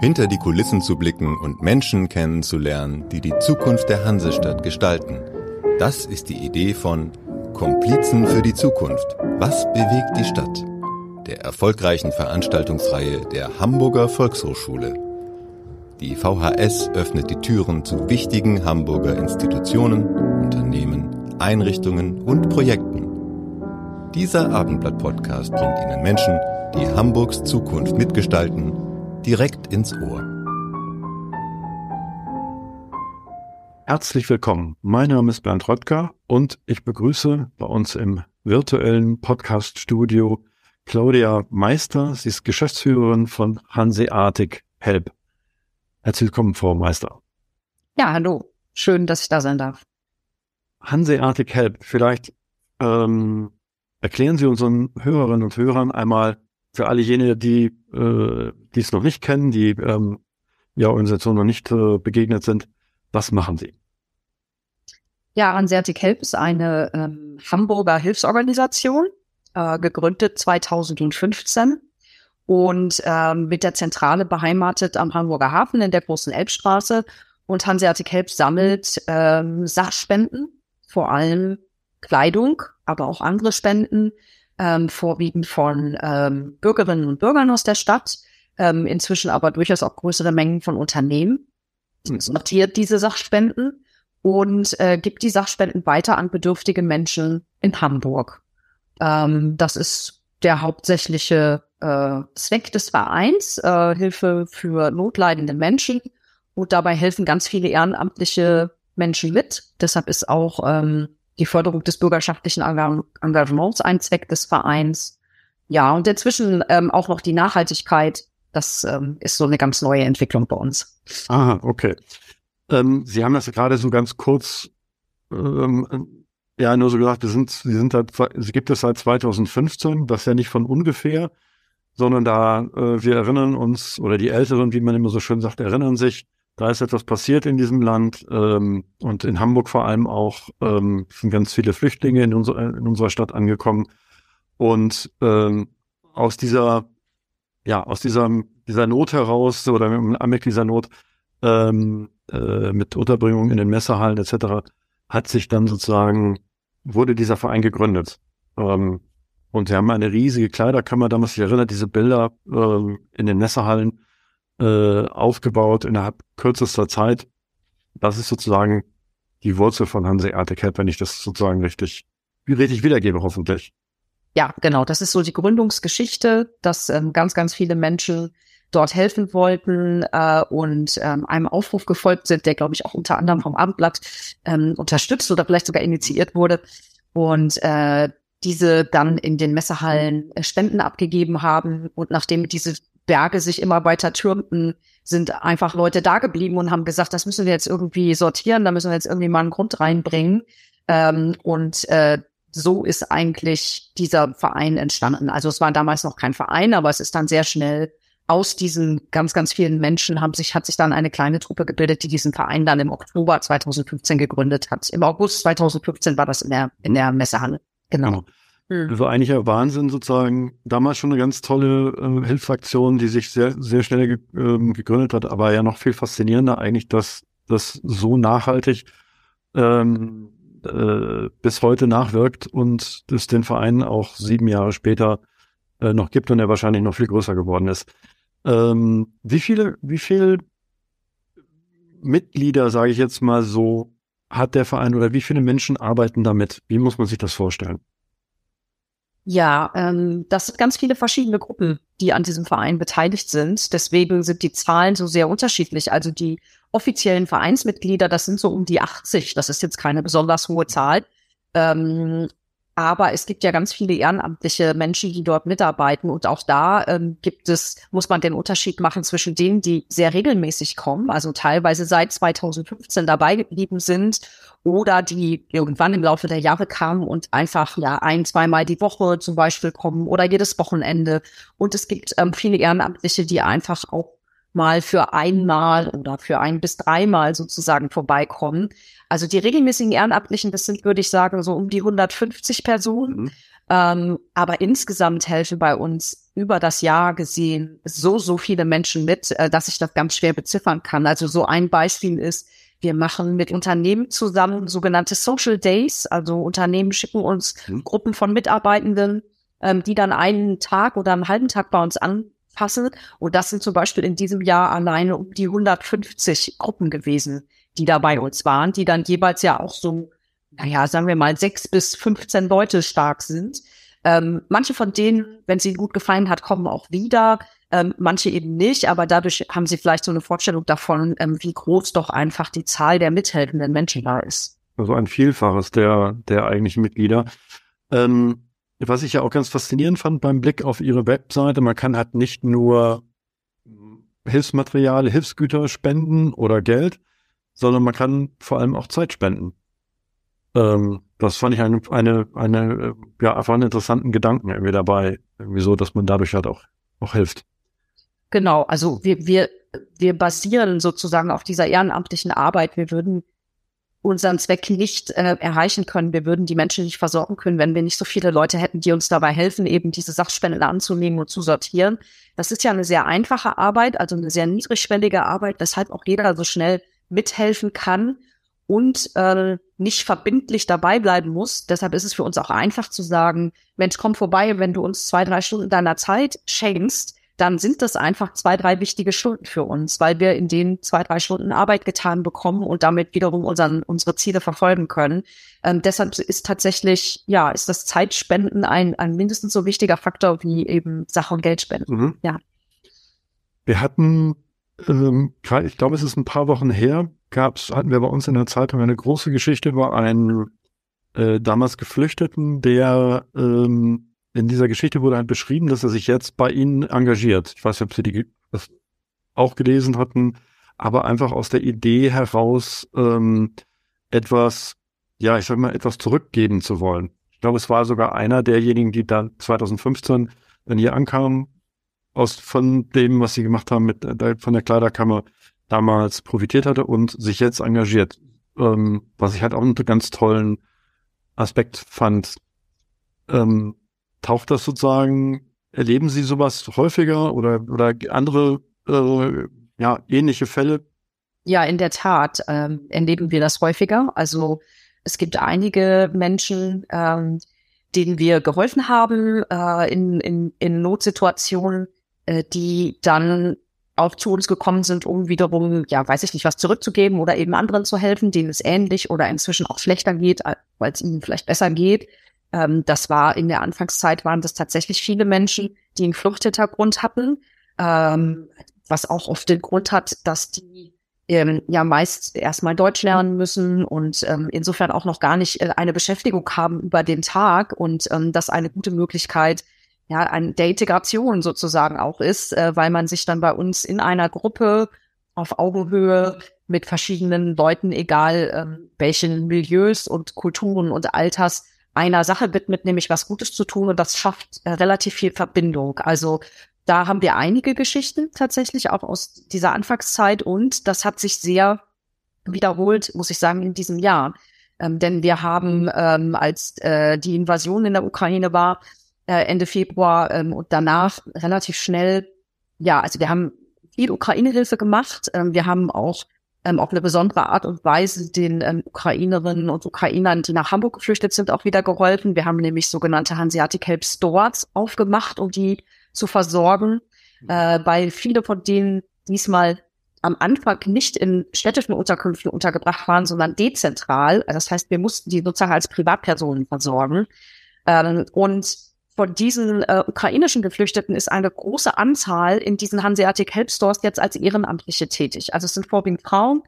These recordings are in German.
hinter die Kulissen zu blicken und Menschen kennenzulernen, die die Zukunft der Hansestadt gestalten. Das ist die Idee von Komplizen für die Zukunft. Was bewegt die Stadt? Der erfolgreichen Veranstaltungsreihe der Hamburger Volkshochschule. Die VHS öffnet die Türen zu wichtigen Hamburger Institutionen, Unternehmen, Einrichtungen und Projekten. Dieser Abendblatt-Podcast bringt Ihnen Menschen, die Hamburgs Zukunft mitgestalten direkt ins Ohr. Herzlich willkommen. Mein Name ist Bernd Röttger und ich begrüße bei uns im virtuellen Podcast-Studio Claudia Meister. Sie ist Geschäftsführerin von Hanseatic Help. Herzlich willkommen, Frau Meister. Ja, hallo. Schön, dass ich da sein darf. Hanseatic Help. Vielleicht ähm, erklären Sie unseren Hörerinnen und Hörern einmal, für alle jene, die äh, die es noch nicht kennen, die ähm, ja Organisation noch nicht äh, begegnet sind, was machen Sie? Ja, Ansertic Help ist eine ähm, Hamburger Hilfsorganisation, äh, gegründet 2015 und ähm, mit der Zentrale beheimatet am Hamburger Hafen in der großen Elbstraße. Und Hanseatic Help sammelt ähm, Sachspenden, vor allem Kleidung, aber auch andere Spenden, ähm, vorwiegend von ähm, Bürgerinnen und Bürgern aus der Stadt, ähm, inzwischen aber durchaus auch größere Mengen von Unternehmen, mhm. sortiert diese Sachspenden und äh, gibt die Sachspenden weiter an bedürftige Menschen in Hamburg. Ähm, das ist der hauptsächliche äh, Zweck des Vereins, äh, Hilfe für notleidende Menschen. Und dabei helfen ganz viele ehrenamtliche Menschen mit. Deshalb ist auch ähm, die Förderung des bürgerschaftlichen Engagements ein Zweck des Vereins. Ja, und inzwischen ähm, auch noch die Nachhaltigkeit. Das ähm, ist so eine ganz neue Entwicklung bei uns. Aha, okay. Ähm, Sie haben das gerade so ganz kurz, ähm, ja, nur so gesagt, wir sind, Sie sind seit, Sie gibt es seit 2015, das ist ja nicht von ungefähr, sondern da, äh, wir erinnern uns, oder die Älteren, wie man immer so schön sagt, erinnern sich, da ist etwas passiert in diesem Land ähm, und in Hamburg vor allem auch ähm, sind ganz viele Flüchtlinge in, unser, in unserer Stadt angekommen. Und ähm, aus dieser, ja, aus dieser, dieser Not heraus oder Anblick dieser Not ähm, äh, mit Unterbringung in den Messerhallen etc. hat sich dann sozusagen, wurde dieser Verein gegründet. Ähm, und wir haben eine riesige Kleiderkammer, damals sich erinnert, diese Bilder ähm, in den Messerhallen äh, aufgebaut innerhalb kürzester Zeit. Das ist sozusagen die Wurzel von Hanseatic Help, wenn ich das sozusagen richtig, richtig wiedergebe, hoffentlich. Ja, genau. Das ist so die Gründungsgeschichte, dass ähm, ganz, ganz viele Menschen dort helfen wollten äh, und ähm, einem Aufruf gefolgt sind, der, glaube ich, auch unter anderem vom Abendblatt ähm, unterstützt oder vielleicht sogar initiiert wurde. Und äh, diese dann in den Messehallen äh, Spenden abgegeben haben. Und nachdem diese Berge sich immer weiter türmten, sind einfach Leute da geblieben und haben gesagt, das müssen wir jetzt irgendwie sortieren, da müssen wir jetzt irgendwie mal einen Grund reinbringen. Ähm, und äh, so ist eigentlich dieser Verein entstanden. Also es war damals noch kein Verein, aber es ist dann sehr schnell aus diesen ganz, ganz vielen Menschen haben sich, hat sich dann eine kleine Truppe gebildet, die diesen Verein dann im Oktober 2015 gegründet hat. Im August 2015 war das in der, in der Messehalle. Genau. genau. Hm. Das war eigentlich ja Wahnsinn sozusagen. Damals schon eine ganz tolle äh, Hilfsaktion, die sich sehr, sehr schnell ge ähm, gegründet hat, aber ja noch viel faszinierender eigentlich, dass das so nachhaltig ähm, äh, bis heute nachwirkt und es den Verein auch sieben Jahre später äh, noch gibt und er wahrscheinlich noch viel größer geworden ist. Ähm, wie viele, wie viel Mitglieder, sage ich jetzt mal so, hat der Verein oder wie viele Menschen arbeiten damit? Wie muss man sich das vorstellen? Ja, ähm, das sind ganz viele verschiedene Gruppen, die an diesem Verein beteiligt sind. Deswegen sind die Zahlen so sehr unterschiedlich. Also die offiziellen Vereinsmitglieder, das sind so um die 80. Das ist jetzt keine besonders hohe Zahl. Ähm, aber es gibt ja ganz viele ehrenamtliche Menschen, die dort mitarbeiten. Und auch da ähm, gibt es, muss man den Unterschied machen zwischen denen, die sehr regelmäßig kommen, also teilweise seit 2015 dabei geblieben sind oder die irgendwann im Laufe der Jahre kamen und einfach ja ein, zweimal die Woche zum Beispiel kommen oder jedes Wochenende. Und es gibt ähm, viele Ehrenamtliche, die einfach auch mal für einmal oder für ein bis dreimal sozusagen vorbeikommen. Also die regelmäßigen Ehrenamtlichen, das sind, würde ich sagen, so um die 150 Personen. Mhm. Ähm, aber insgesamt helfen bei uns über das Jahr gesehen so, so viele Menschen mit, äh, dass ich das ganz schwer beziffern kann. Also so ein Beispiel ist, wir machen mit Unternehmen zusammen sogenannte Social Days. Also Unternehmen schicken uns mhm. Gruppen von Mitarbeitenden, ähm, die dann einen Tag oder einen halben Tag bei uns anpassen. Und das sind zum Beispiel in diesem Jahr alleine um die 150 Gruppen gewesen, die da bei uns waren, die dann jeweils ja auch so, naja, sagen wir mal, sechs bis 15 Leute stark sind. Ähm, manche von denen, wenn es ihnen gut gefallen hat, kommen auch wieder. Ähm, manche eben nicht, aber dadurch haben sie vielleicht so eine Vorstellung davon, ähm, wie groß doch einfach die Zahl der mithelfenden Menschen da ist. Also ein Vielfaches der, der eigentlichen Mitglieder. Ähm, was ich ja auch ganz faszinierend fand beim Blick auf ihre Webseite, man kann halt nicht nur Hilfsmaterial, Hilfsgüter spenden oder Geld, sondern man kann vor allem auch Zeit spenden. Ähm, das fand ich eine, eine, eine, ja, einfach einen interessanten Gedanken irgendwie dabei. Irgendwie so, dass man dadurch halt auch, auch hilft. Genau, also wir, wir, wir basieren sozusagen auf dieser ehrenamtlichen Arbeit. Wir würden unseren Zweck nicht äh, erreichen können. Wir würden die Menschen nicht versorgen können, wenn wir nicht so viele Leute hätten, die uns dabei helfen, eben diese Sachspenden anzunehmen und zu sortieren. Das ist ja eine sehr einfache Arbeit, also eine sehr niedrigschwellige Arbeit, weshalb auch jeder so schnell mithelfen kann und äh, nicht verbindlich dabei bleiben muss. Deshalb ist es für uns auch einfach zu sagen, Mensch, komm vorbei, wenn du uns zwei, drei Stunden deiner Zeit schenkst, dann sind das einfach zwei, drei wichtige Stunden für uns, weil wir in den zwei, drei Stunden Arbeit getan bekommen und damit wiederum unseren, unsere Ziele verfolgen können. Ähm, deshalb ist tatsächlich, ja, ist das Zeitspenden ein, ein mindestens so wichtiger Faktor wie eben Sache und Geldspenden. Mhm. Ja. Wir hatten, ähm, ich glaube, es ist ein paar Wochen her, gab's, hatten wir bei uns in der Zeitung eine große Geschichte über einen äh, damals Geflüchteten, der ähm, in dieser Geschichte wurde halt beschrieben, dass er sich jetzt bei Ihnen engagiert. Ich weiß nicht, ob Sie die das auch gelesen hatten, aber einfach aus der Idee heraus ähm, etwas, ja, ich sag mal, etwas zurückgeben zu wollen. Ich glaube, es war sogar einer derjenigen, die dann 2015 dann hier ankamen, aus von dem, was sie gemacht haben mit äh, von der Kleiderkammer damals profitiert hatte und sich jetzt engagiert. Ähm, was ich halt auch einen ganz tollen Aspekt fand. Ähm, taucht das sozusagen, erleben Sie sowas häufiger oder, oder andere äh, ja, ähnliche Fälle? Ja, in der Tat ähm, erleben wir das häufiger. Also es gibt einige Menschen, ähm, denen wir geholfen haben äh, in, in, in Notsituationen, äh, die dann auch zu uns gekommen sind, um wiederum, ja, weiß ich nicht, was zurückzugeben oder eben anderen zu helfen, denen es ähnlich oder inzwischen auch schlechter geht, weil es ihnen vielleicht besser geht. Ähm, das war in der Anfangszeit waren das tatsächlich viele Menschen, die einen Fluchthintergrund hatten, ähm, was auch oft den Grund hat, dass die ähm, ja meist erstmal Deutsch lernen müssen und ähm, insofern auch noch gar nicht äh, eine Beschäftigung haben über den Tag und ähm, das eine gute Möglichkeit ja, ein, der Integration sozusagen auch ist, äh, weil man sich dann bei uns in einer Gruppe auf Augenhöhe mit verschiedenen Leuten, egal ähm, welchen Milieus und Kulturen und Alters, einer Sache widmet, nämlich was Gutes zu tun und das schafft äh, relativ viel Verbindung. Also da haben wir einige Geschichten tatsächlich auch aus dieser Anfangszeit und das hat sich sehr wiederholt, muss ich sagen, in diesem Jahr. Ähm, denn wir haben, ähm, als äh, die Invasion in der Ukraine war, äh, Ende Februar ähm, und danach relativ schnell, ja, also wir haben viel Ukraine-Hilfe gemacht. Ähm, wir haben auch ähm, auf eine besondere Art und Weise den ähm, Ukrainerinnen und Ukrainern, die nach Hamburg geflüchtet sind, auch wieder geholfen. Wir haben nämlich sogenannte Hanseatic Help Stores aufgemacht, um die zu versorgen, äh, weil viele von denen diesmal am Anfang nicht in städtischen Unterkünften untergebracht waren, sondern dezentral. Das heißt, wir mussten die sozusagen als Privatpersonen versorgen. Ähm, und von diesen äh, ukrainischen Geflüchteten ist eine große Anzahl in diesen Hanseatic Help Stores jetzt als Ehrenamtliche tätig. Also es sind vorwiegend Frauen,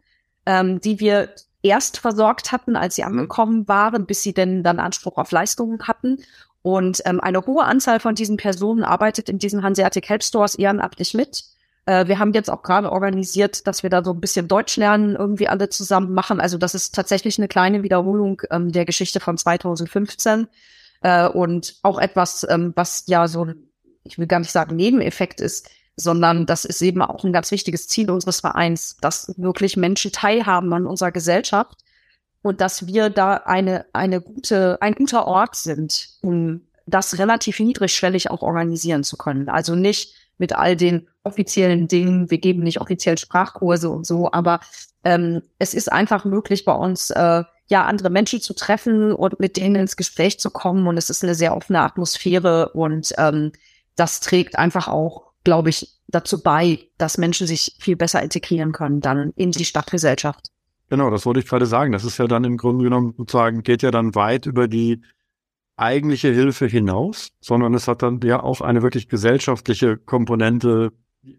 ähm, die wir erst versorgt hatten, als sie angekommen waren, bis sie denn dann Anspruch auf Leistungen hatten. Und ähm, eine hohe Anzahl von diesen Personen arbeitet in diesen Hanseatic Help Stores ehrenamtlich mit. Äh, wir haben jetzt auch gerade organisiert, dass wir da so ein bisschen Deutsch lernen irgendwie alle zusammen machen. Also das ist tatsächlich eine kleine Wiederholung ähm, der Geschichte von 2015. Äh, und auch etwas, ähm, was ja so, ich will gar nicht sagen Nebeneffekt ist, sondern das ist eben auch ein ganz wichtiges Ziel unseres Vereins, dass wirklich Menschen teilhaben an unserer Gesellschaft und dass wir da eine, eine gute, ein guter Ort sind, um das relativ niedrigschwellig auch organisieren zu können. Also nicht mit all den offiziellen Dingen, wir geben nicht offiziell Sprachkurse und so, aber ähm, es ist einfach möglich bei uns, äh, ja, andere Menschen zu treffen und mit denen ins Gespräch zu kommen. Und es ist eine sehr offene Atmosphäre und ähm, das trägt einfach auch, glaube ich, dazu bei, dass Menschen sich viel besser integrieren können dann in die Stadtgesellschaft. Genau, das wollte ich gerade sagen. Das ist ja dann im Grunde genommen sozusagen, geht ja dann weit über die eigentliche Hilfe hinaus, sondern es hat dann ja auch eine wirklich gesellschaftliche Komponente.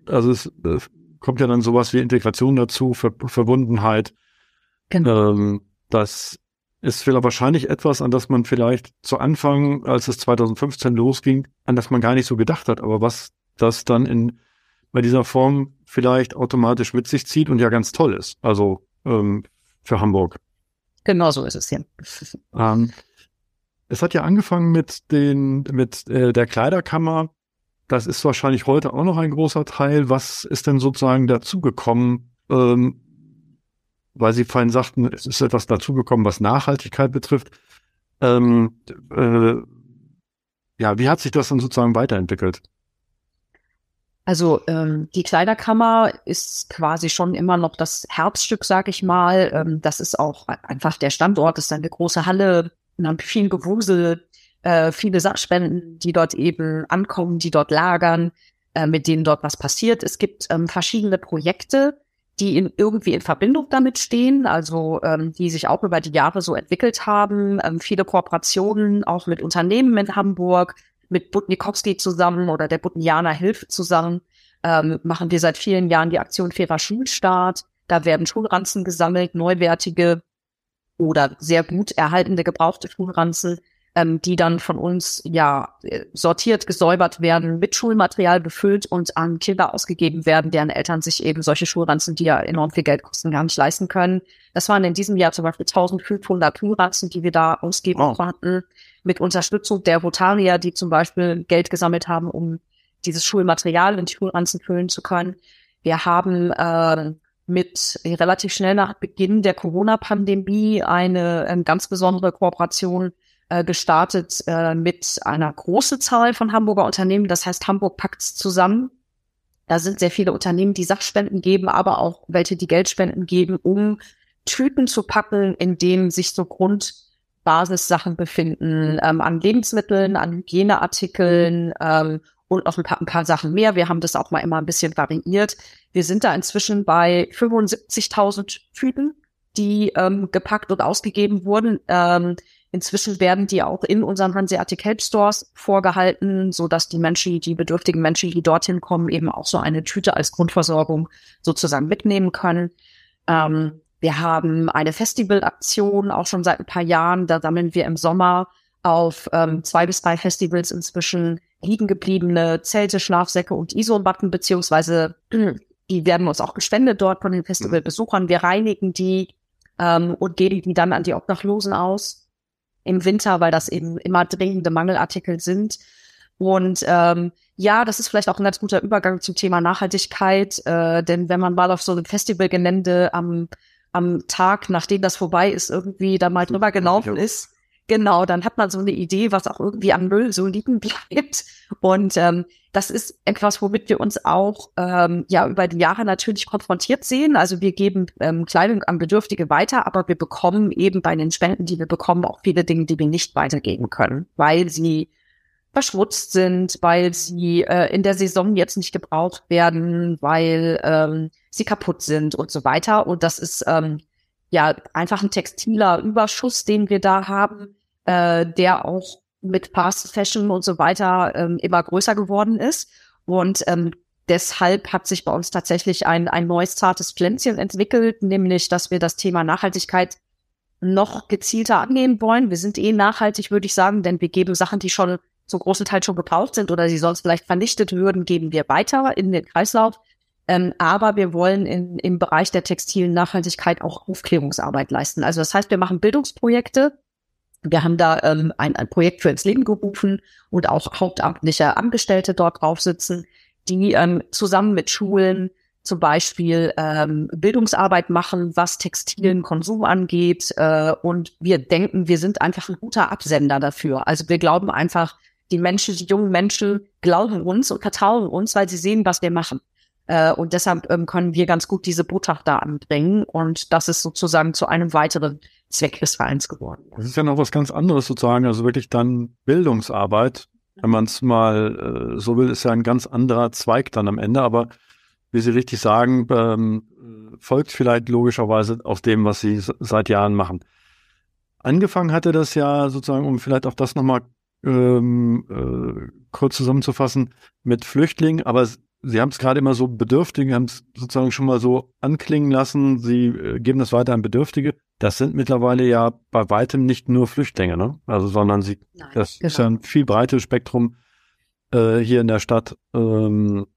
Also es, es kommt ja dann sowas wie Integration dazu, Ver Verbundenheit. Genau. Ähm, das ist vielleicht wahrscheinlich etwas, an das man vielleicht zu Anfang, als es 2015 losging, an das man gar nicht so gedacht hat, aber was das dann in bei dieser Form vielleicht automatisch mit sich zieht und ja ganz toll ist. Also ähm, für Hamburg. Genau so ist es hier. Ähm, es hat ja angefangen mit den, mit äh, der Kleiderkammer. Das ist wahrscheinlich heute auch noch ein großer Teil. Was ist denn sozusagen dazugekommen? Ähm, weil Sie vorhin sagten, es ist etwas dazugekommen, was Nachhaltigkeit betrifft. Ähm, äh, ja, wie hat sich das dann sozusagen weiterentwickelt? Also ähm, die Kleiderkammer ist quasi schon immer noch das Herzstück, sag ich mal. Ähm, das ist auch einfach der Standort, das ist eine große Halle und haben viel Gewusel, äh, viele Sachspenden, die dort eben ankommen, die dort lagern, äh, mit denen dort was passiert. Es gibt ähm, verschiedene Projekte, die in, irgendwie in Verbindung damit stehen, also ähm, die sich auch über die Jahre so entwickelt haben. Ähm, viele Kooperationen auch mit Unternehmen in Hamburg, mit Butnikowski zusammen oder der Butnianer Hilfe zusammen. Ähm, machen wir seit vielen Jahren die Aktion Fairer Schulstart. Da werden Schulranzen gesammelt, neuwertige oder sehr gut erhaltene gebrauchte Schulranzen, ähm, die dann von uns ja sortiert, gesäubert werden, mit Schulmaterial befüllt und an Kinder ausgegeben werden, deren Eltern sich eben solche Schulranzen, die ja enorm viel Geld kosten, gar nicht leisten können. Das waren in diesem Jahr zum Beispiel 1500 Schulranzen, die wir da ausgeben oh. konnten, mit Unterstützung der Rotarier, die zum Beispiel Geld gesammelt haben, um dieses Schulmaterial in die Schulranzen füllen zu können. Wir haben äh, mit relativ schnell nach Beginn der Corona-Pandemie eine äh, ganz besondere Kooperation äh, gestartet äh, mit einer großen Zahl von Hamburger Unternehmen. Das heißt, Hamburg packt's zusammen. Da sind sehr viele Unternehmen, die Sachspenden geben, aber auch welche, die Geldspenden geben, um Tüten zu packen, in denen sich so Grundbasissachen befinden, ähm, an Lebensmitteln, an Hygieneartikeln ähm, und noch ein paar, ein paar Sachen mehr. Wir haben das auch mal immer ein bisschen variiert. Wir sind da inzwischen bei 75.000 Tüten, die ähm, gepackt und ausgegeben wurden. Ähm, inzwischen werden die auch in unseren Hanseatic Help Stores vorgehalten, so dass die Menschen, die bedürftigen Menschen, die dorthin kommen, eben auch so eine Tüte als Grundversorgung sozusagen mitnehmen können. Ähm, wir haben eine Festivalaktion auch schon seit ein paar Jahren. Da sammeln wir im Sommer auf ähm, zwei bis drei Festivals inzwischen liegen gebliebene Zelte, Schlafsäcke und Isomatten, beziehungsweise die werden uns auch gespendet dort von den Festivalbesuchern. Wir reinigen die ähm, und geben die dann an die Obdachlosen aus im Winter, weil das eben immer dringende Mangelartikel sind. Und ähm, ja, das ist vielleicht auch ein ganz guter Übergang zum Thema Nachhaltigkeit, äh, denn wenn man mal auf so einem Festivalgelände am, am Tag, nachdem das vorbei ist, irgendwie da mal drüber gelaufen ist, Genau, dann hat man so eine Idee, was auch irgendwie am Müll so liegen bleibt. Und ähm, das ist etwas, womit wir uns auch ähm, ja über die Jahre natürlich konfrontiert sehen. Also wir geben ähm, Kleidung an Bedürftige weiter, aber wir bekommen eben bei den Spenden, die wir bekommen, auch viele Dinge, die wir nicht weitergeben können, weil sie verschmutzt sind, weil sie äh, in der Saison jetzt nicht gebraucht werden, weil ähm, sie kaputt sind und so weiter. Und das ist ähm, ja einfach ein textiler Überschuss, den wir da haben äh, der auch mit Fast Fashion und so weiter ähm, immer größer geworden ist. Und ähm, deshalb hat sich bei uns tatsächlich ein, ein neues zartes Pflänzchen entwickelt, nämlich, dass wir das Thema Nachhaltigkeit noch gezielter angehen wollen. Wir sind eh nachhaltig, würde ich sagen, denn wir geben Sachen, die schon zum großen Teil schon gebraucht sind oder sie sonst vielleicht vernichtet würden, geben wir weiter in den Kreislauf. Ähm, aber wir wollen in, im Bereich der textilen Nachhaltigkeit auch Aufklärungsarbeit leisten. Also das heißt, wir machen Bildungsprojekte, wir haben da ähm, ein, ein Projekt für ins Leben gerufen und auch hauptamtliche Angestellte dort drauf sitzen, die ähm, zusammen mit Schulen zum Beispiel ähm, Bildungsarbeit machen, was textilen Konsum angeht. Äh, und wir denken, wir sind einfach ein guter Absender dafür. Also wir glauben einfach, die Menschen, die jungen Menschen glauben uns und vertrauen uns, weil sie sehen, was wir machen. Äh, und deshalb ähm, können wir ganz gut diese Botschaft da anbringen. Und das ist sozusagen zu einem weiteren Zweck des Vereins geworden. Das ist ja noch was ganz anderes sozusagen, also wirklich dann Bildungsarbeit. Wenn man es mal äh, so will, ist ja ein ganz anderer Zweig dann am Ende. Aber wie Sie richtig sagen, ähm, folgt vielleicht logischerweise aus dem, was Sie seit Jahren machen. Angefangen hatte das ja sozusagen, um vielleicht auch das nochmal ähm, äh, kurz zusammenzufassen, mit Flüchtlingen, aber Sie haben es gerade immer so Bedürftige, haben es sozusagen schon mal so anklingen lassen. Sie äh, geben das weiter an Bedürftige. Das sind mittlerweile ja bei weitem nicht nur Flüchtlinge, ne? Also, sondern sie, Nein, das genau. ist ja ein viel breites Spektrum äh, hier in der Stadt, ähm,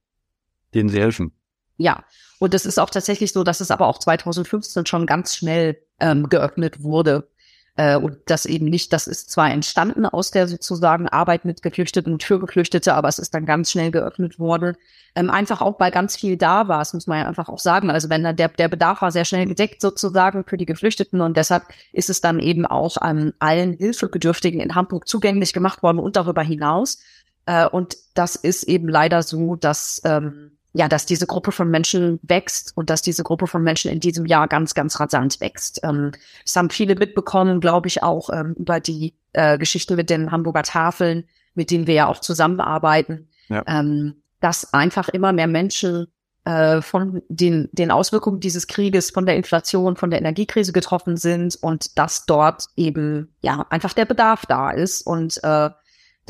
denen sie helfen. Ja, und es ist auch tatsächlich so, dass es aber auch 2015 schon ganz schnell ähm, geöffnet wurde äh, und das eben nicht, das ist zwar entstanden aus der sozusagen Arbeit mit Geflüchteten und für Geflüchtete, aber es ist dann ganz schnell geöffnet worden. Ähm, einfach auch, weil ganz viel da war, das muss man ja einfach auch sagen. Also wenn dann der, der Bedarf war sehr schnell gedeckt sozusagen für die Geflüchteten und deshalb ist es dann eben auch an allen Hilfebedürftigen in Hamburg zugänglich gemacht worden und darüber hinaus. Äh, und das ist eben leider so, dass ähm, ja, dass diese Gruppe von Menschen wächst und dass diese Gruppe von Menschen in diesem Jahr ganz, ganz rasant wächst. Ähm, das haben viele mitbekommen, glaube ich, auch ähm, über die äh, Geschichte mit den Hamburger Tafeln, mit denen wir ja auch zusammenarbeiten, ja. ähm, dass einfach immer mehr Menschen äh, von den, den Auswirkungen dieses Krieges, von der Inflation, von der Energiekrise getroffen sind und dass dort eben ja einfach der Bedarf da ist und äh,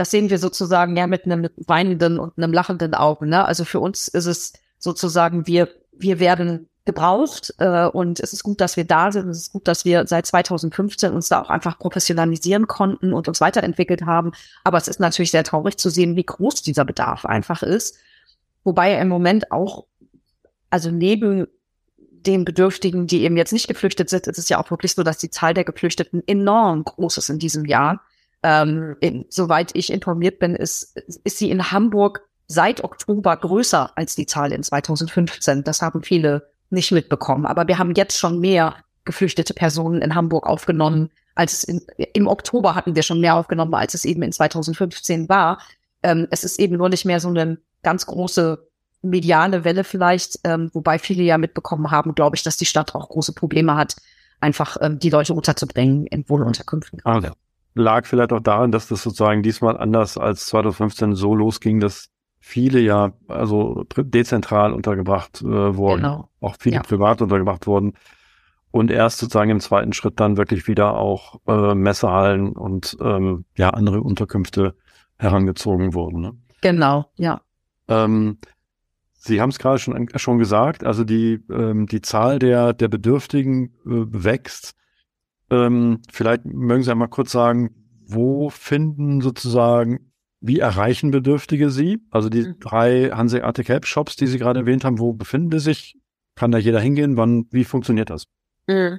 das sehen wir sozusagen ja mit einem weinenden und einem lachenden Auge. Ne? Also für uns ist es sozusagen, wir, wir werden gebraucht äh, und es ist gut, dass wir da sind. Es ist gut, dass wir seit 2015 uns da auch einfach professionalisieren konnten und uns weiterentwickelt haben. Aber es ist natürlich sehr traurig zu sehen, wie groß dieser Bedarf einfach ist. Wobei er im Moment auch, also neben den Bedürftigen, die eben jetzt nicht geflüchtet sind, ist es ja auch wirklich so, dass die Zahl der Geflüchteten enorm groß ist in diesem Jahr. Ähm, in, soweit ich informiert bin, ist, ist sie in Hamburg seit Oktober größer als die Zahl in 2015. Das haben viele nicht mitbekommen. Aber wir haben jetzt schon mehr geflüchtete Personen in Hamburg aufgenommen, als es in, im Oktober hatten wir schon mehr aufgenommen, als es eben in 2015 war. Ähm, es ist eben nur nicht mehr so eine ganz große mediale Welle vielleicht, ähm, wobei viele ja mitbekommen haben, glaube ich, dass die Stadt auch große Probleme hat, einfach ähm, die Leute unterzubringen in Wohnunterkünften. Ah, lag vielleicht auch daran, dass das sozusagen diesmal anders als 2015 so losging, dass viele ja also dezentral untergebracht äh, wurden, genau. auch viele ja. privat untergebracht wurden und erst sozusagen im zweiten Schritt dann wirklich wieder auch äh, Messehallen und ähm, ja andere Unterkünfte herangezogen wurden. Ne? Genau, ja. Ähm, Sie haben es gerade schon schon gesagt, also die ähm, die Zahl der der Bedürftigen äh, wächst. Ähm, vielleicht mögen Sie einmal kurz sagen, wo finden sozusagen, wie erreichen Bedürftige Sie? Also die mhm. drei Hanseatic Help Shops, die Sie gerade erwähnt haben, wo befinden die sich? Kann da jeder hingehen? Wann, wie funktioniert das? Mhm.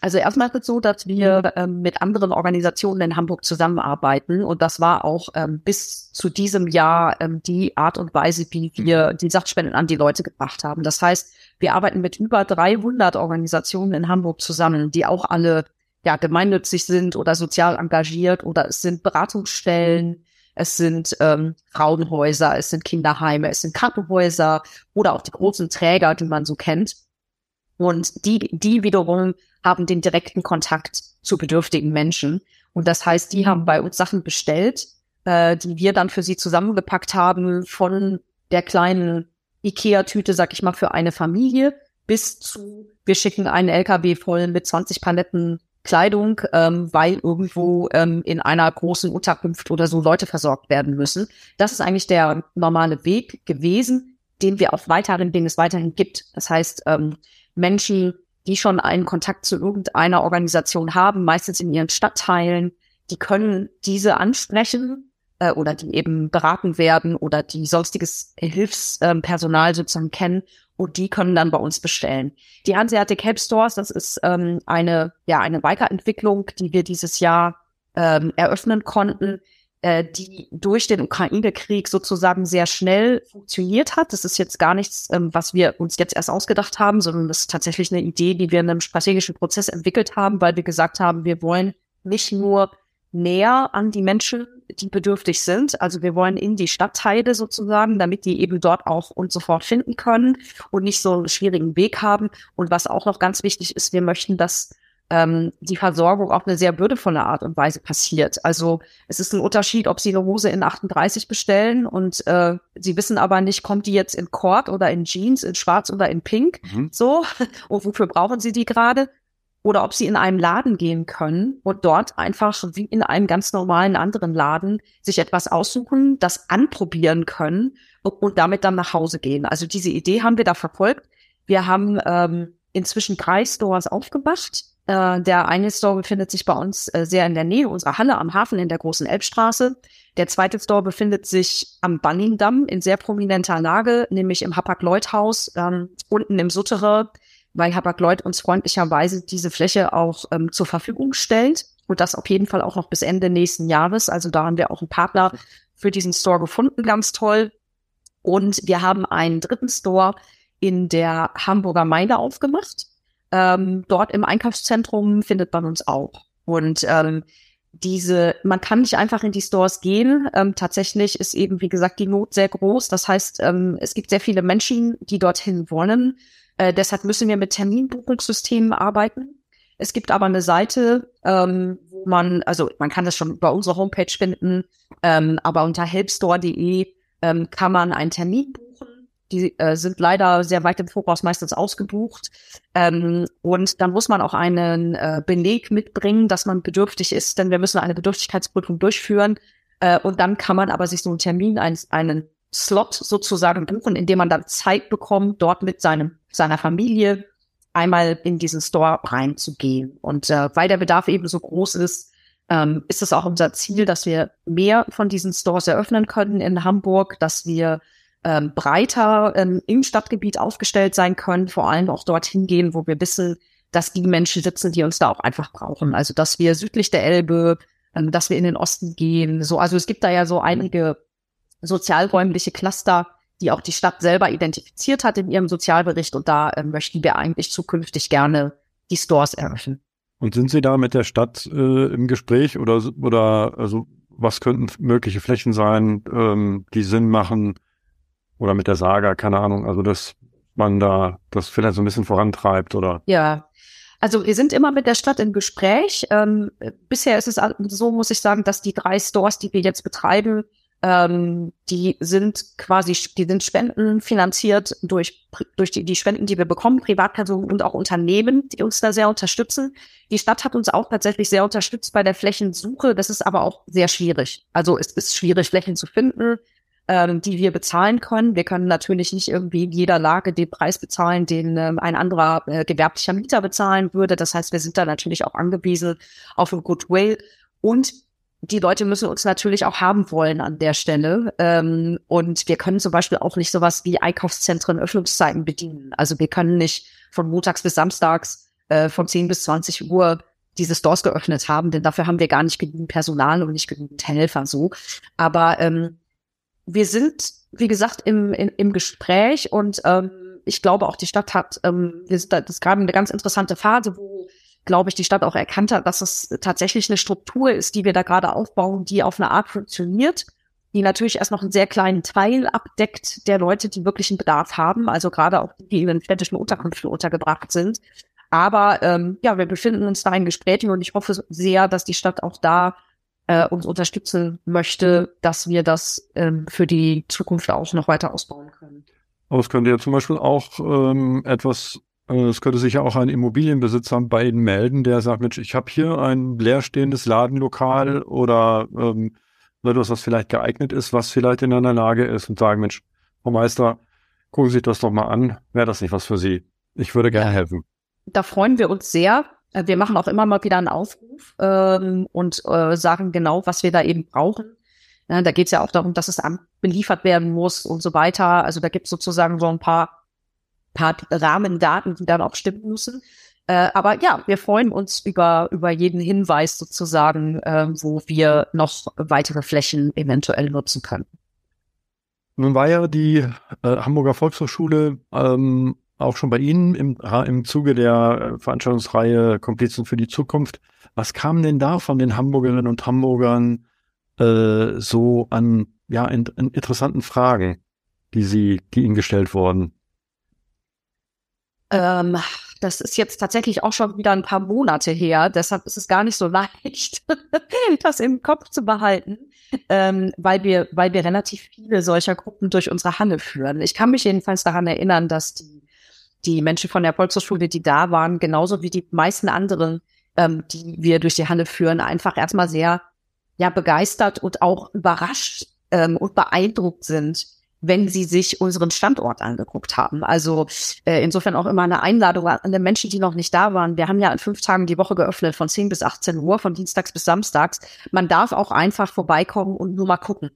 Also erstmal ist es so, dass wir ähm, mit anderen Organisationen in Hamburg zusammenarbeiten und das war auch ähm, bis zu diesem Jahr ähm, die Art und Weise, wie wir mhm. die Sachspenden an die Leute gebracht haben. Das heißt, wir arbeiten mit über 300 Organisationen in Hamburg zusammen, die auch alle ja, gemeinnützig sind oder sozial engagiert oder es sind Beratungsstellen, es sind ähm, Frauenhäuser, es sind Kinderheime, es sind Krankenhäuser oder auch die großen Träger, die man so kennt. Und die, die wiederum haben den direkten Kontakt zu bedürftigen Menschen. Und das heißt, die haben bei uns Sachen bestellt, äh, die wir dann für sie zusammengepackt haben, von der kleinen Ikea-Tüte, sag ich mal, für eine Familie bis zu, wir schicken einen LKW voll mit 20 Paletten Kleidung, ähm, weil irgendwo ähm, in einer großen Unterkunft oder so Leute versorgt werden müssen. Das ist eigentlich der normale Weg gewesen, den wir auch weiterhin, den es weiterhin gibt. Das heißt, ähm, Menschen, die schon einen Kontakt zu irgendeiner Organisation haben, meistens in ihren Stadtteilen, die können diese ansprechen äh, oder die eben beraten werden oder die sonstiges Hilfspersonal sozusagen kennen und die können dann bei uns bestellen. Die Hanseatic Help Stores, das ist ähm, eine, ja, eine Weiterentwicklung, die wir dieses Jahr ähm, eröffnen konnten, äh, die durch den Ukraine-Krieg sozusagen sehr schnell funktioniert hat. Das ist jetzt gar nichts, ähm, was wir uns jetzt erst ausgedacht haben, sondern das ist tatsächlich eine Idee, die wir in einem strategischen Prozess entwickelt haben, weil wir gesagt haben, wir wollen nicht nur näher an die Menschen, die bedürftig sind. Also wir wollen in die Stadtteile sozusagen, damit die eben dort auch uns sofort finden können und nicht so einen schwierigen Weg haben. Und was auch noch ganz wichtig ist, wir möchten, dass ähm, die Versorgung auf eine sehr würdevolle Art und Weise passiert. Also es ist ein Unterschied, ob Sie eine Hose in 38 bestellen und äh, Sie wissen aber nicht, kommt die jetzt in Cord oder in Jeans, in Schwarz oder in Pink, mhm. so und wofür brauchen Sie die gerade? Oder ob Sie in einem Laden gehen können und dort einfach wie in einem ganz normalen anderen Laden sich etwas aussuchen, das anprobieren können und, damit dann nach Hause gehen. Also diese Idee haben wir da verfolgt. Wir haben ähm, inzwischen drei Stores aufgemacht äh, der eine Store befindet sich bei uns äh, sehr in der Nähe unserer Halle am Hafen in der großen Elbstraße. Der zweite Store befindet sich am Banningdamm in sehr prominenter Lage, nämlich im Hapag-Lloyd-Haus ähm, unten im Suttere, weil Hapag-Lloyd uns freundlicherweise diese Fläche auch ähm, zur Verfügung stellt und das auf jeden Fall auch noch bis Ende nächsten Jahres. Also da haben wir auch einen Partner für diesen Store gefunden, ganz toll. Und wir haben einen dritten Store in der Hamburger Meile aufgemacht ähm, dort im Einkaufszentrum findet man uns auch. Und ähm, diese, man kann nicht einfach in die Stores gehen. Ähm, tatsächlich ist eben, wie gesagt, die Not sehr groß. Das heißt, ähm, es gibt sehr viele Menschen, die dorthin wollen. Äh, deshalb müssen wir mit Terminbuchungssystemen arbeiten. Es gibt aber eine Seite, ähm, wo man, also man kann das schon über unsere Homepage finden, ähm, aber unter helpstore.de ähm, kann man einen Termin buchen die äh, sind leider sehr weit im Voraus meistens ausgebucht. Ähm, und dann muss man auch einen äh, Beleg mitbringen, dass man bedürftig ist, denn wir müssen eine Bedürftigkeitsprüfung durchführen. Äh, und dann kann man aber sich so einen Termin, einen, einen Slot sozusagen buchen, in dem man dann Zeit bekommt, dort mit seinem, seiner Familie einmal in diesen Store reinzugehen. Und äh, weil der Bedarf eben so groß ist, ähm, ist es auch unser Ziel, dass wir mehr von diesen Stores eröffnen können in Hamburg, dass wir ähm, breiter ähm, im Stadtgebiet aufgestellt sein können, vor allem auch dorthin gehen, wo wir wissen, dass die Menschen sitzen, die uns da auch einfach brauchen. Also dass wir südlich der Elbe, ähm, dass wir in den Osten gehen. So, also es gibt da ja so einige sozialräumliche Cluster, die auch die Stadt selber identifiziert hat in ihrem Sozialbericht und da äh, möchten wir eigentlich zukünftig gerne die Stores eröffnen. Und sind Sie da mit der Stadt äh, im Gespräch oder oder also was könnten mögliche Flächen sein, ähm, die Sinn machen, oder mit der Saga, keine Ahnung, also dass man da das vielleicht so ein bisschen vorantreibt oder. Ja. Also wir sind immer mit der Stadt im Gespräch. Ähm, bisher ist es so, muss ich sagen, dass die drei Stores, die wir jetzt betreiben, ähm, die sind quasi, die sind Spenden finanziert durch, durch die, die Spenden, die wir bekommen, Privatpersonen und auch Unternehmen, die uns da sehr unterstützen. Die Stadt hat uns auch tatsächlich sehr unterstützt bei der Flächensuche. Das ist aber auch sehr schwierig. Also es ist schwierig, Flächen zu finden ähm, die wir bezahlen können. Wir können natürlich nicht irgendwie in jeder Lage den Preis bezahlen, den ähm, ein anderer äh, gewerblicher Mieter bezahlen würde. Das heißt, wir sind da natürlich auch angewiesen auf ein Goodwill. Und die Leute müssen uns natürlich auch haben wollen an der Stelle. Ähm, und wir können zum Beispiel auch nicht sowas wie Einkaufszentren, Öffnungszeiten bedienen. Also wir können nicht von montags bis samstags äh, von 10 bis 20 Uhr diese Stores geöffnet haben, denn dafür haben wir gar nicht genügend Personal und nicht genügend Helfer so. Aber ähm, wir sind, wie gesagt, im, im, im Gespräch und ähm, ich glaube auch die Stadt hat, ähm, wir sind da, das ist gerade eine ganz interessante Phase, wo, glaube ich, die Stadt auch erkannt hat, dass es tatsächlich eine Struktur ist, die wir da gerade aufbauen, die auf eine Art funktioniert, die natürlich erst noch einen sehr kleinen Teil abdeckt der Leute, die wirklich einen Bedarf haben, also gerade auch die, die in den städtischen Unterkünften untergebracht sind. Aber ähm, ja, wir befinden uns da in Gesprächen und ich hoffe sehr, dass die Stadt auch da äh, uns unterstützen möchte, dass wir das ähm, für die Zukunft auch noch weiter ausbauen können. Aber es könnte ja zum Beispiel auch ähm, etwas, äh, es könnte sich ja auch ein Immobilienbesitzer bei Ihnen melden, der sagt, Mensch, ich habe hier ein leerstehendes Ladenlokal oder ähm, etwas, was vielleicht geeignet ist, was vielleicht in einer Lage ist und sagen, Mensch, Frau Meister, gucken Sie sich das doch mal an, wäre das nicht was für Sie? Ich würde gerne helfen. Da freuen wir uns sehr. Äh, wir machen auch immer mal wieder einen Aufruf ähm, und äh, sagen genau, was wir da eben brauchen. Ja, da geht es ja auch darum, dass es beliefert werden muss und so weiter. Also da gibt es sozusagen so ein paar, paar Rahmendaten, die dann auch stimmen müssen. Äh, aber ja, wir freuen uns über, über jeden Hinweis sozusagen, äh, wo wir noch weitere Flächen eventuell nutzen können. Nun war ja die äh, Hamburger Volkshochschule ähm, auch schon bei Ihnen im, im Zuge der Veranstaltungsreihe Komplizen für die Zukunft. Was kam denn da von den Hamburgerinnen und Hamburgern äh, so an, ja, in, in interessanten Fragen, die sie, die ihnen gestellt wurden? Ähm, das ist jetzt tatsächlich auch schon wieder ein paar Monate her. Deshalb ist es gar nicht so leicht, das im Kopf zu behalten, ähm, weil wir, weil wir relativ viele solcher Gruppen durch unsere Hanne führen. Ich kann mich jedenfalls daran erinnern, dass die, die Menschen von der Volkshochschule, die da waren, genauso wie die meisten anderen, ähm, die wir durch die Hanne führen, einfach erstmal sehr ja begeistert und auch überrascht ähm, und beeindruckt sind, wenn sie sich unseren Standort angeguckt haben. Also äh, insofern auch immer eine Einladung an die Menschen, die noch nicht da waren. Wir haben ja an fünf Tagen die Woche geöffnet, von 10 bis 18 Uhr, von Dienstags bis Samstags. Man darf auch einfach vorbeikommen und nur mal gucken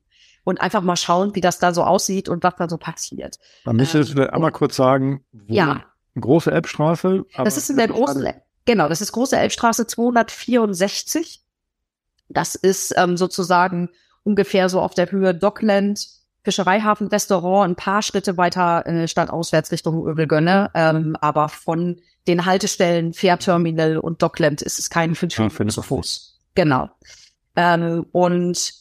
und einfach mal schauen, wie das da so aussieht und was da so passiert. Man müsste ähm, es einmal kurz sagen, ja. große Elbstraße. Das ist in der großen, genau, das ist große Elbstraße 264. Das ist ähm, sozusagen ungefähr so auf der Höhe Dockland, Fischereihafen, Restaurant, ein paar Schritte weiter äh, stadtauswärts Richtung Övelgönne. Ähm, aber von den Haltestellen Fährterminal und Dockland ist es kein fünf Minuten zu Fuß. Genau. Ähm, und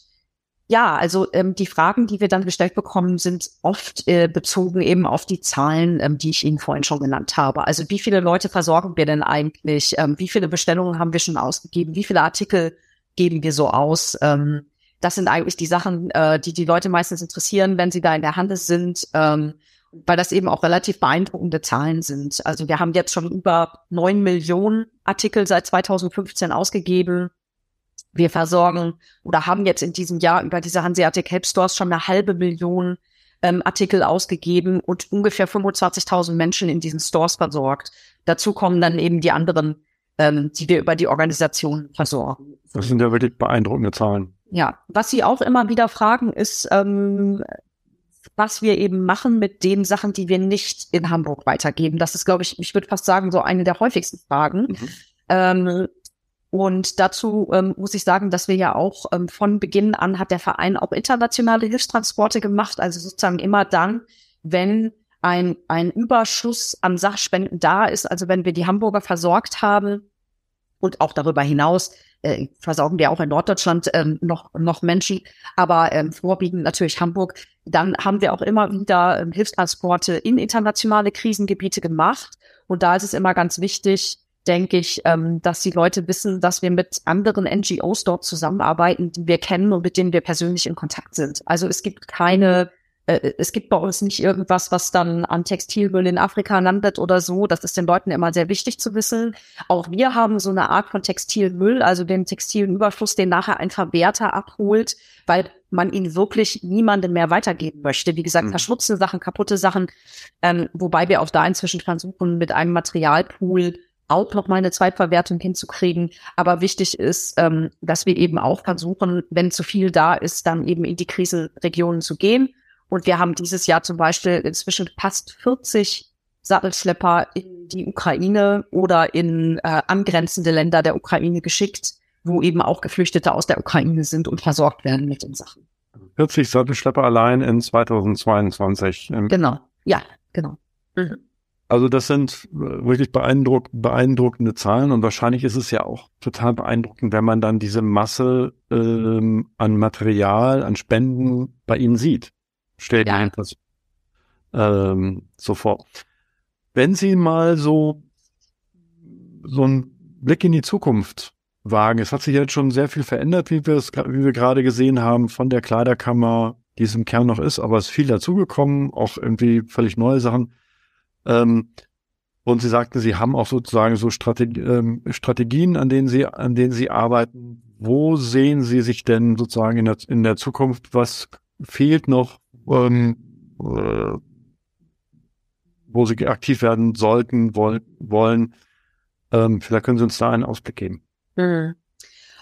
ja, also ähm, die Fragen, die wir dann gestellt bekommen, sind oft äh, bezogen eben auf die Zahlen, ähm, die ich Ihnen vorhin schon genannt habe. Also wie viele Leute versorgen wir denn eigentlich? Ähm, wie viele Bestellungen haben wir schon ausgegeben? Wie viele Artikel geben wir so aus. Ähm, das sind eigentlich die Sachen, äh, die die Leute meistens interessieren, wenn sie da in der Hand sind, ähm, weil das eben auch relativ beeindruckende Zahlen sind. Also wir haben jetzt schon über neun Millionen Artikel seit 2015 ausgegeben. Wir versorgen oder haben jetzt in diesem Jahr über diese Hanseatic Help Stores schon eine halbe Million ähm, Artikel ausgegeben und ungefähr 25.000 Menschen in diesen Stores versorgt. Dazu kommen dann eben die anderen ähm, die wir über die Organisation versorgen. Das sind ja wirklich beeindruckende Zahlen. Ja, was Sie auch immer wieder fragen, ist, ähm, was wir eben machen mit den Sachen, die wir nicht in Hamburg weitergeben. Das ist, glaube ich, ich würde fast sagen, so eine der häufigsten Fragen. Mhm. Ähm, und dazu ähm, muss ich sagen, dass wir ja auch ähm, von Beginn an hat der Verein auch internationale Hilfstransporte gemacht. Also sozusagen immer dann, wenn ein, ein Überschuss an Sachspenden da ist, also wenn wir die Hamburger versorgt haben und auch darüber hinaus äh, versorgen wir auch in Norddeutschland ähm, noch, noch Menschen, aber ähm, vorwiegend natürlich Hamburg, dann haben wir auch immer wieder ähm, Hilfstransporte in internationale Krisengebiete gemacht. Und da ist es immer ganz wichtig, denke ich, ähm, dass die Leute wissen, dass wir mit anderen NGOs dort zusammenarbeiten, die wir kennen und mit denen wir persönlich in Kontakt sind. Also es gibt keine äh, es gibt bei uns nicht irgendwas, was dann an Textilmüll in Afrika landet oder so. Das ist den Leuten immer sehr wichtig zu wissen. Auch wir haben so eine Art von Textilmüll, also den textilen Überfluss, den nachher ein Verwerter abholt, weil man ihn wirklich niemandem mehr weitergeben möchte. Wie gesagt, mhm. verschmutzte Sachen, kaputte Sachen, ähm, wobei wir auch da inzwischen versuchen, mit einem Materialpool auch noch mal eine Zweitverwertung hinzukriegen. Aber wichtig ist, ähm, dass wir eben auch versuchen, wenn zu viel da ist, dann eben in die Krisenregionen zu gehen und wir haben dieses Jahr zum Beispiel inzwischen fast 40 Sattelschlepper in die Ukraine oder in äh, angrenzende Länder der Ukraine geschickt, wo eben auch Geflüchtete aus der Ukraine sind und versorgt werden mit den Sachen. 40 Sattelschlepper allein in 2022. Genau, ja, genau. Mhm. Also das sind äh, wirklich beeindruck beeindruckende Zahlen und wahrscheinlich ist es ja auch total beeindruckend, wenn man dann diese Masse ähm, an Material, an Spenden bei Ihnen sieht. Stell ja. das ähm, so vor. Wenn Sie mal so so einen Blick in die Zukunft wagen, es hat sich jetzt schon sehr viel verändert, wie wir es, wie wir gerade gesehen haben, von der Kleiderkammer, die es im Kern noch ist, aber es ist viel dazugekommen, auch irgendwie völlig neue Sachen. Ähm, und Sie sagten, Sie haben auch sozusagen so Strategie, ähm, Strategien, an denen Sie, an denen Sie arbeiten. Wo sehen Sie sich denn sozusagen in der, in der Zukunft? Was fehlt noch? Ähm, äh, wo sie aktiv werden sollten, woll wollen. Ähm, vielleicht können Sie uns da einen Ausblick geben. Mhm.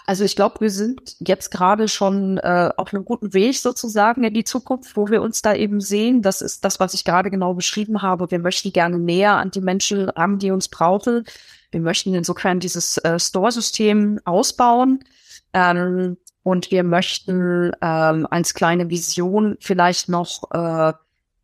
Also ich glaube, wir sind jetzt gerade schon äh, auf einem guten Weg sozusagen in die Zukunft, wo wir uns da eben sehen. Das ist das, was ich gerade genau beschrieben habe. Wir möchten gerne näher an die Menschen ran, die uns brauchen. Wir möchten insofern dieses äh, Store-System ausbauen. Ähm, und wir möchten ähm, als kleine Vision vielleicht noch äh,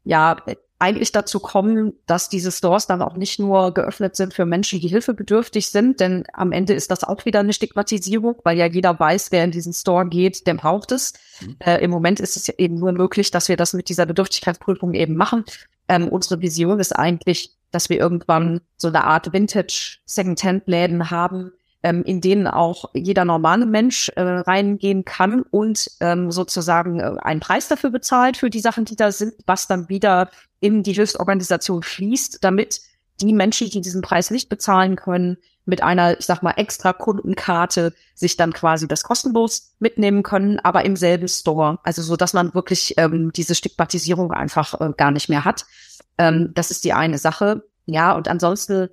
ja eigentlich dazu kommen, dass diese Stores dann auch nicht nur geöffnet sind für Menschen, die hilfebedürftig sind, denn am Ende ist das auch wieder eine Stigmatisierung, weil ja jeder weiß, wer in diesen Store geht, der braucht es. Mhm. Äh, Im Moment ist es eben nur möglich, dass wir das mit dieser Bedürftigkeitsprüfung eben machen. Ähm, unsere Vision ist eigentlich, dass wir irgendwann so eine Art Vintage Secondhand-Läden haben, ähm, in denen auch jeder normale Mensch äh, reingehen kann und ähm, sozusagen äh, einen Preis dafür bezahlt für die Sachen, die da sind, was dann wieder in die Hilfsorganisation fließt, damit die Menschen, die diesen Preis nicht bezahlen können, mit einer, ich sag mal, extra Kundenkarte sich dann quasi das kostenlos mitnehmen können, aber im selben Store. Also so, dass man wirklich ähm, diese Stigmatisierung einfach äh, gar nicht mehr hat. Ähm, das ist die eine Sache. Ja, und ansonsten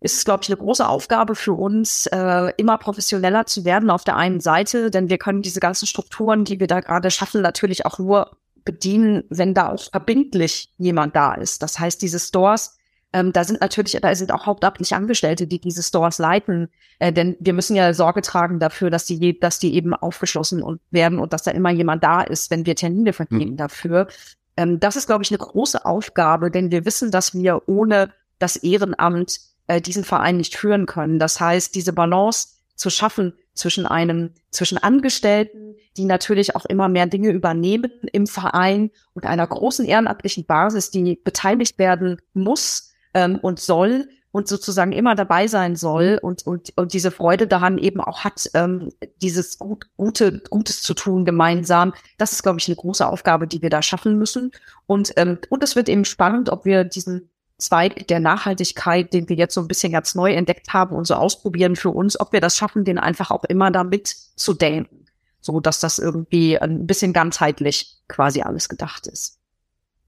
ist es, glaube ich, eine große Aufgabe für uns, äh, immer professioneller zu werden auf der einen Seite, denn wir können diese ganzen Strukturen, die wir da gerade schaffen, natürlich auch nur bedienen, wenn da auch verbindlich jemand da ist. Das heißt, diese Stores, ähm, da sind natürlich, da sind auch hauptamtliche Angestellte, die diese Stores leiten, äh, denn wir müssen ja Sorge tragen dafür, dass die, dass die eben aufgeschlossen und werden und dass da immer jemand da ist, wenn wir Termine vergeben mhm. dafür. Ähm, das ist, glaube ich, eine große Aufgabe, denn wir wissen, dass wir ohne das Ehrenamt äh, diesen Verein nicht führen können. Das heißt, diese Balance zu schaffen zwischen einem, zwischen Angestellten, die natürlich auch immer mehr Dinge übernehmen im Verein und einer großen ehrenamtlichen Basis, die beteiligt werden muss ähm, und soll und sozusagen immer dabei sein soll und, und, und diese Freude daran eben auch hat, ähm, dieses gut, Gute, Gutes zu tun gemeinsam. Das ist, glaube ich, eine große Aufgabe, die wir da schaffen müssen. Und, ähm, und es wird eben spannend, ob wir diesen Zweig der Nachhaltigkeit, den wir jetzt so ein bisschen ganz neu entdeckt haben und so ausprobieren für uns, ob wir das schaffen, den einfach auch immer damit zu denken, so dass das irgendwie ein bisschen ganzheitlich quasi alles gedacht ist.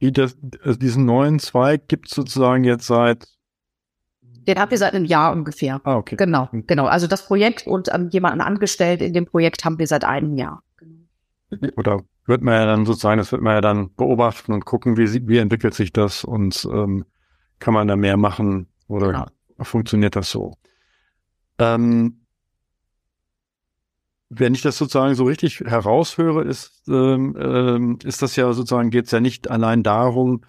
Das, also diesen neuen Zweig gibt es sozusagen jetzt seit den habt ihr seit einem Jahr ungefähr. Ah, okay. Genau, hm. genau. Also das Projekt und ähm, jemanden angestellt in dem Projekt haben wir seit einem Jahr. Oder wird man ja dann sozusagen, das wird man ja dann beobachten und gucken, wie, wie entwickelt sich das und ähm, kann man da mehr machen oder genau. funktioniert das so? Ähm, wenn ich das sozusagen so richtig heraushöre, ist, ähm, ähm, ist das ja sozusagen, geht es ja nicht allein darum,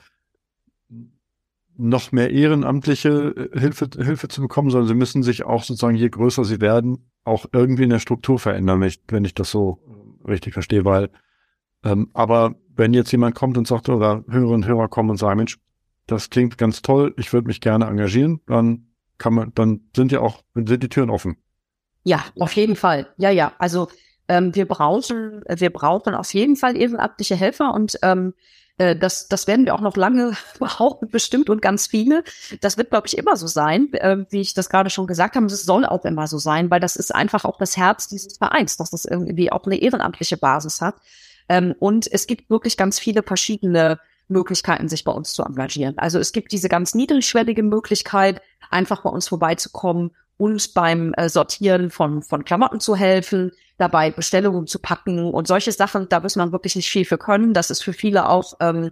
noch mehr ehrenamtliche äh, Hilfe, Hilfe zu bekommen, sondern sie müssen sich auch sozusagen, je größer sie werden, auch irgendwie in der Struktur verändern, wenn ich, wenn ich das so richtig verstehe, weil ähm, aber wenn jetzt jemand kommt und sagt, oder Hörerinnen und Hörer kommen und sagen, Mensch, das klingt ganz toll, ich würde mich gerne engagieren, dann kann man, dann sind ja auch, sind die Türen offen. Ja, auf jeden Fall. Ja, ja. Also ähm, wir brauchen, wir brauchen auf jeden Fall ehrenamtliche Helfer und ähm, äh, das, das werden wir auch noch lange brauchen, bestimmt und ganz viele. Das wird, glaube ich, immer so sein, äh, wie ich das gerade schon gesagt habe. Es soll auch immer so sein, weil das ist einfach auch das Herz dieses Vereins, dass das irgendwie auch eine ehrenamtliche Basis hat. Ähm, und es gibt wirklich ganz viele verschiedene Möglichkeiten, sich bei uns zu engagieren. Also es gibt diese ganz niedrigschwellige Möglichkeit, einfach bei uns vorbeizukommen, uns beim äh, Sortieren von, von Klamotten zu helfen, dabei Bestellungen zu packen und solche Sachen, da muss man wirklich nicht viel für können. Das ist für viele auch ähm,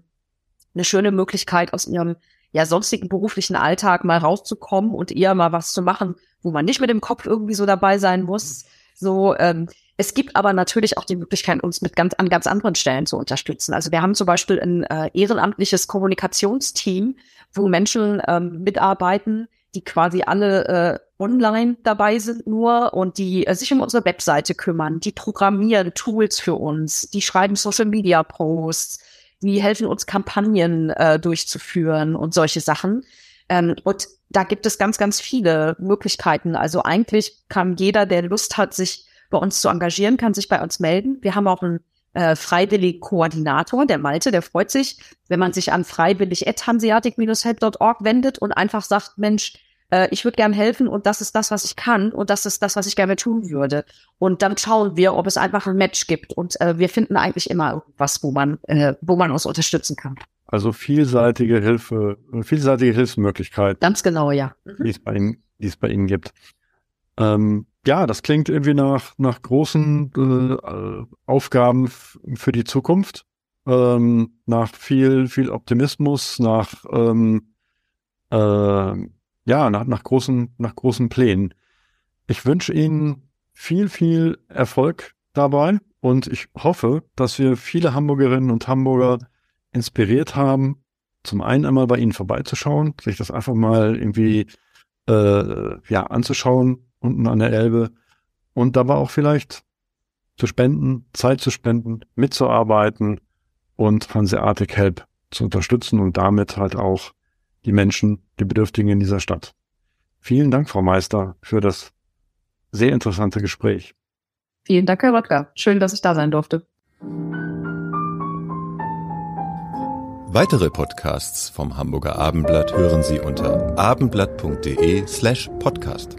eine schöne Möglichkeit, aus ihrem ja sonstigen beruflichen Alltag mal rauszukommen und eher mal was zu machen, wo man nicht mit dem Kopf irgendwie so dabei sein muss. So, ähm, es gibt aber natürlich auch die Möglichkeit, uns mit ganz, an ganz anderen Stellen zu unterstützen. Also wir haben zum Beispiel ein äh, ehrenamtliches Kommunikationsteam, wo Menschen ähm, mitarbeiten, die quasi alle äh, online dabei sind nur und die äh, sich um unsere Webseite kümmern, die programmieren Tools für uns, die schreiben Social Media Posts, die helfen uns Kampagnen äh, durchzuführen und solche Sachen. Ähm, und da gibt es ganz, ganz viele Möglichkeiten. Also eigentlich kann jeder, der Lust hat, sich bei uns zu engagieren, kann sich bei uns melden. Wir haben auch einen äh, freiwilligen Koordinator, der Malte, der freut sich, wenn man sich an freiwillig.hanseatic-help.org wendet und einfach sagt, Mensch, äh, ich würde gern helfen und das ist das, was ich kann und das ist das, was ich gerne tun würde. Und dann schauen wir, ob es einfach ein Match gibt. Und äh, wir finden eigentlich immer irgendwas, wo man, äh, wo man uns unterstützen kann. Also vielseitige Hilfe, vielseitige Hilfsmöglichkeit. Ganz genau, ja. Mhm. Die es bei Ihnen, die es bei Ihnen gibt. Ähm, ja, das klingt irgendwie nach, nach großen äh, Aufgaben für die Zukunft, ähm, nach viel, viel Optimismus, nach, ähm, äh, ja, nach, nach, großen, nach großen Plänen. Ich wünsche Ihnen viel, viel Erfolg dabei und ich hoffe, dass wir viele Hamburgerinnen und Hamburger inspiriert haben, zum einen einmal bei Ihnen vorbeizuschauen, sich das einfach mal irgendwie äh, ja anzuschauen unten an der Elbe und dabei auch vielleicht zu spenden, Zeit zu spenden, mitzuarbeiten und Hanseatic Help zu unterstützen und damit halt auch die Menschen, die Bedürftigen in dieser Stadt. Vielen Dank, Frau Meister, für das sehr interessante Gespräch. Vielen Dank, Herr Röttger. Schön, dass ich da sein durfte. Weitere Podcasts vom Hamburger Abendblatt hören Sie unter abendblatt.de slash podcast.